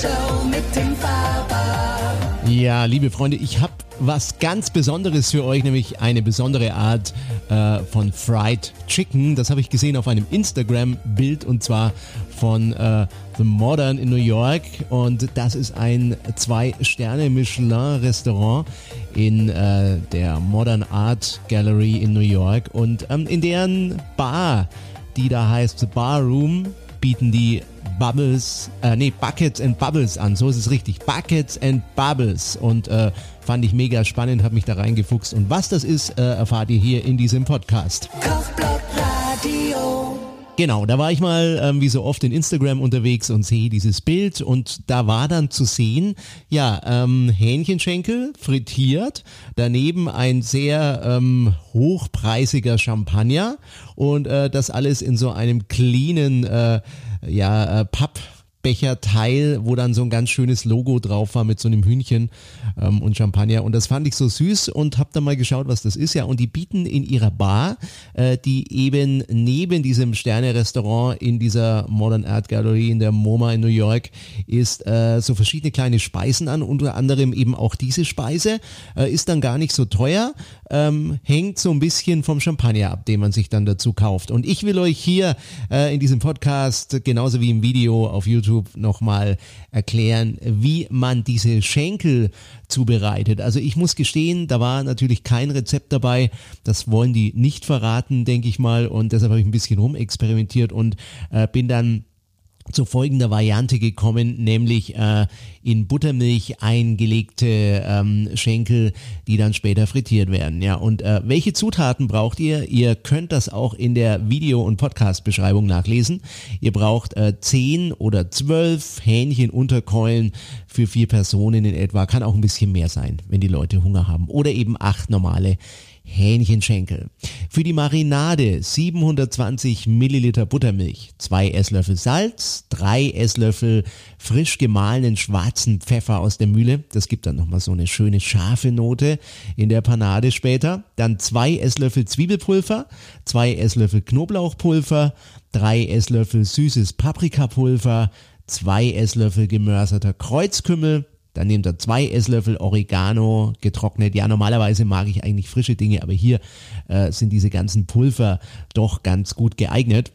Show mit dem Faber. Ja, liebe Freunde, ich habe was ganz Besonderes für euch, nämlich eine besondere Art äh, von Fried Chicken. Das habe ich gesehen auf einem Instagram-Bild und zwar von äh, The Modern in New York. Und das ist ein Zwei-Sterne-Michelin-Restaurant in äh, der Modern Art Gallery in New York. Und ähm, in deren Bar, die da heißt The Bar Room, bieten die Bubbles, äh, nee, Buckets and Bubbles an. So ist es richtig. Buckets and Bubbles. Und äh, fand ich mega spannend, habe mich da reingefuchst. Und was das ist, äh, erfahrt ihr hier in diesem Podcast. Kochblock Radio. Genau, da war ich mal ähm, wie so oft in Instagram unterwegs und sehe dieses Bild und da war dann zu sehen, ja, ähm, Hähnchenschenkel frittiert, daneben ein sehr ähm, hochpreisiger Champagner und äh, das alles in so einem cleanen äh, ja, äh, Papp. Becherteil, wo dann so ein ganz schönes Logo drauf war mit so einem Hühnchen ähm, und Champagner. Und das fand ich so süß und habe dann mal geschaut, was das ist. Ja, und die bieten in ihrer Bar, äh, die eben neben diesem Sterne-Restaurant in dieser Modern Art Gallery in der MoMA in New York ist, äh, so verschiedene kleine Speisen an. Unter anderem eben auch diese Speise. Äh, ist dann gar nicht so teuer, ähm, hängt so ein bisschen vom Champagner ab, den man sich dann dazu kauft. Und ich will euch hier äh, in diesem Podcast, genauso wie im Video auf YouTube, YouTube nochmal erklären, wie man diese Schenkel zubereitet. Also ich muss gestehen, da war natürlich kein Rezept dabei. Das wollen die nicht verraten, denke ich mal. Und deshalb habe ich ein bisschen rumexperimentiert und äh, bin dann zu folgender Variante gekommen, nämlich äh, in Buttermilch eingelegte ähm, Schenkel, die dann später frittiert werden. Ja, und äh, welche Zutaten braucht ihr? Ihr könnt das auch in der Video- und Podcast-Beschreibung nachlesen. Ihr braucht äh, 10 oder 12 Hähnchenunterkeulen für vier Personen in etwa. Kann auch ein bisschen mehr sein, wenn die Leute Hunger haben. Oder eben acht normale Hähnchenschenkel. Für die Marinade 720 Milliliter Buttermilch, 2 Esslöffel Salz, 3 Esslöffel frisch gemahlenen schwarzen Pfeffer aus der Mühle. Das gibt dann nochmal so eine schöne scharfe Note in der Panade später. Dann 2 Esslöffel Zwiebelpulver, 2 Esslöffel Knoblauchpulver, 3 Esslöffel süßes Paprikapulver, 2 Esslöffel gemörserter Kreuzkümmel, dann nehmt ihr zwei Esslöffel Oregano getrocknet. Ja, normalerweise mag ich eigentlich frische Dinge, aber hier äh, sind diese ganzen Pulver doch ganz gut geeignet.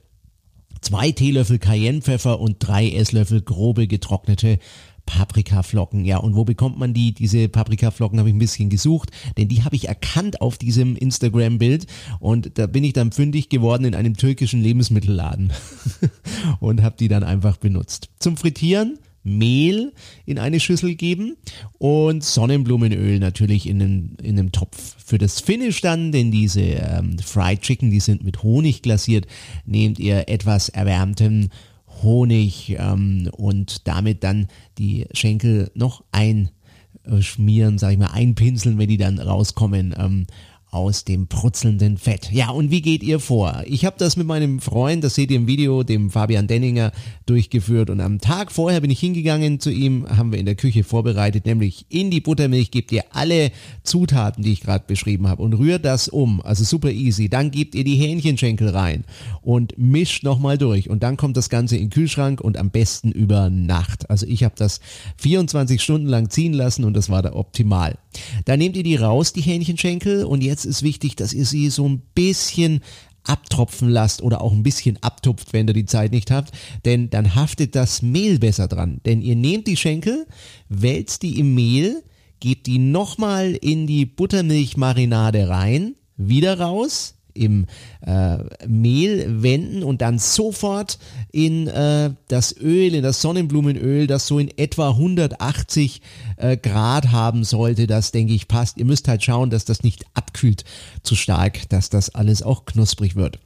Zwei Teelöffel Cayennepfeffer und drei Esslöffel grobe getrocknete Paprikaflocken. Ja, und wo bekommt man die? Diese Paprikaflocken habe ich ein bisschen gesucht, denn die habe ich erkannt auf diesem Instagram-Bild und da bin ich dann fündig geworden in einem türkischen Lebensmittelladen und habe die dann einfach benutzt. Zum Frittieren Mehl in eine Schüssel geben und Sonnenblumenöl natürlich in, den, in einem Topf. Für das Finish dann, denn diese ähm, Fried Chicken, die sind mit Honig glasiert, nehmt ihr etwas erwärmten Honig ähm, und damit dann die Schenkel noch einschmieren, sag ich mal, einpinseln, wenn die dann rauskommen. Ähm, aus dem prutzelnden Fett. Ja, und wie geht ihr vor? Ich habe das mit meinem Freund, das seht ihr im Video, dem Fabian Denninger, durchgeführt und am Tag vorher bin ich hingegangen zu ihm, haben wir in der Küche vorbereitet, nämlich in die Buttermilch gebt ihr alle Zutaten, die ich gerade beschrieben habe und rührt das um, also super easy. Dann gebt ihr die Hähnchenschenkel rein und mischt nochmal durch und dann kommt das Ganze in den Kühlschrank und am besten über Nacht. Also ich habe das 24 Stunden lang ziehen lassen und das war da optimal. Dann nehmt ihr die raus, die Hähnchenschenkel und jetzt ist wichtig, dass ihr sie so ein bisschen abtropfen lasst oder auch ein bisschen abtupft, wenn ihr die Zeit nicht habt, denn dann haftet das Mehl besser dran. Denn ihr nehmt die Schenkel, wälzt die im Mehl, gebt die nochmal in die Buttermilchmarinade rein, wieder raus, im äh, Mehl wenden und dann sofort in äh, das Öl, in das Sonnenblumenöl, das so in etwa 180 äh, Grad haben sollte. Das denke ich passt. Ihr müsst halt schauen, dass das nicht abkühlt zu stark, dass das alles auch knusprig wird.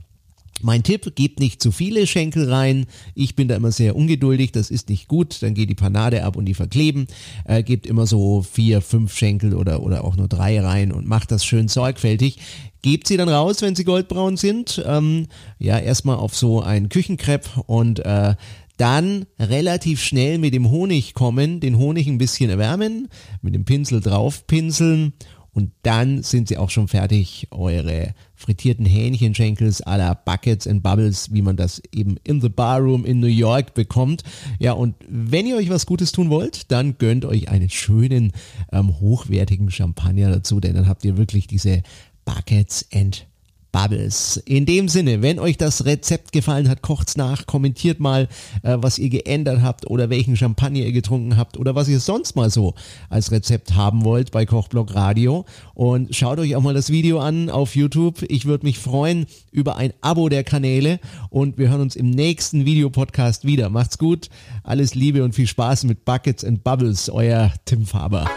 Mein Tipp, gebt nicht zu viele Schenkel rein. Ich bin da immer sehr ungeduldig, das ist nicht gut. Dann geht die Panade ab und die verkleben. Äh, gebt immer so vier, fünf Schenkel oder, oder auch nur drei rein und macht das schön sorgfältig. Gebt sie dann raus, wenn sie goldbraun sind. Ähm, ja, erstmal auf so ein Küchenkrepp und äh, dann relativ schnell mit dem Honig kommen, den Honig ein bisschen erwärmen, mit dem Pinsel drauf pinseln und dann sind sie auch schon fertig, eure frittierten Hähnchenschenkels à la Buckets and Bubbles, wie man das eben in the Barroom in New York bekommt. Ja, und wenn ihr euch was Gutes tun wollt, dann gönnt euch einen schönen, ähm, hochwertigen Champagner dazu, denn dann habt ihr wirklich diese Buckets and Bubbles. In dem Sinne, wenn euch das Rezept gefallen hat, kocht's nach, kommentiert mal, äh, was ihr geändert habt oder welchen Champagner ihr getrunken habt oder was ihr sonst mal so als Rezept haben wollt bei Kochblog Radio und schaut euch auch mal das Video an auf YouTube. Ich würde mich freuen über ein Abo der Kanäle und wir hören uns im nächsten Videopodcast wieder. Macht's gut, alles Liebe und viel Spaß mit Buckets and Bubbles, euer Tim Faber.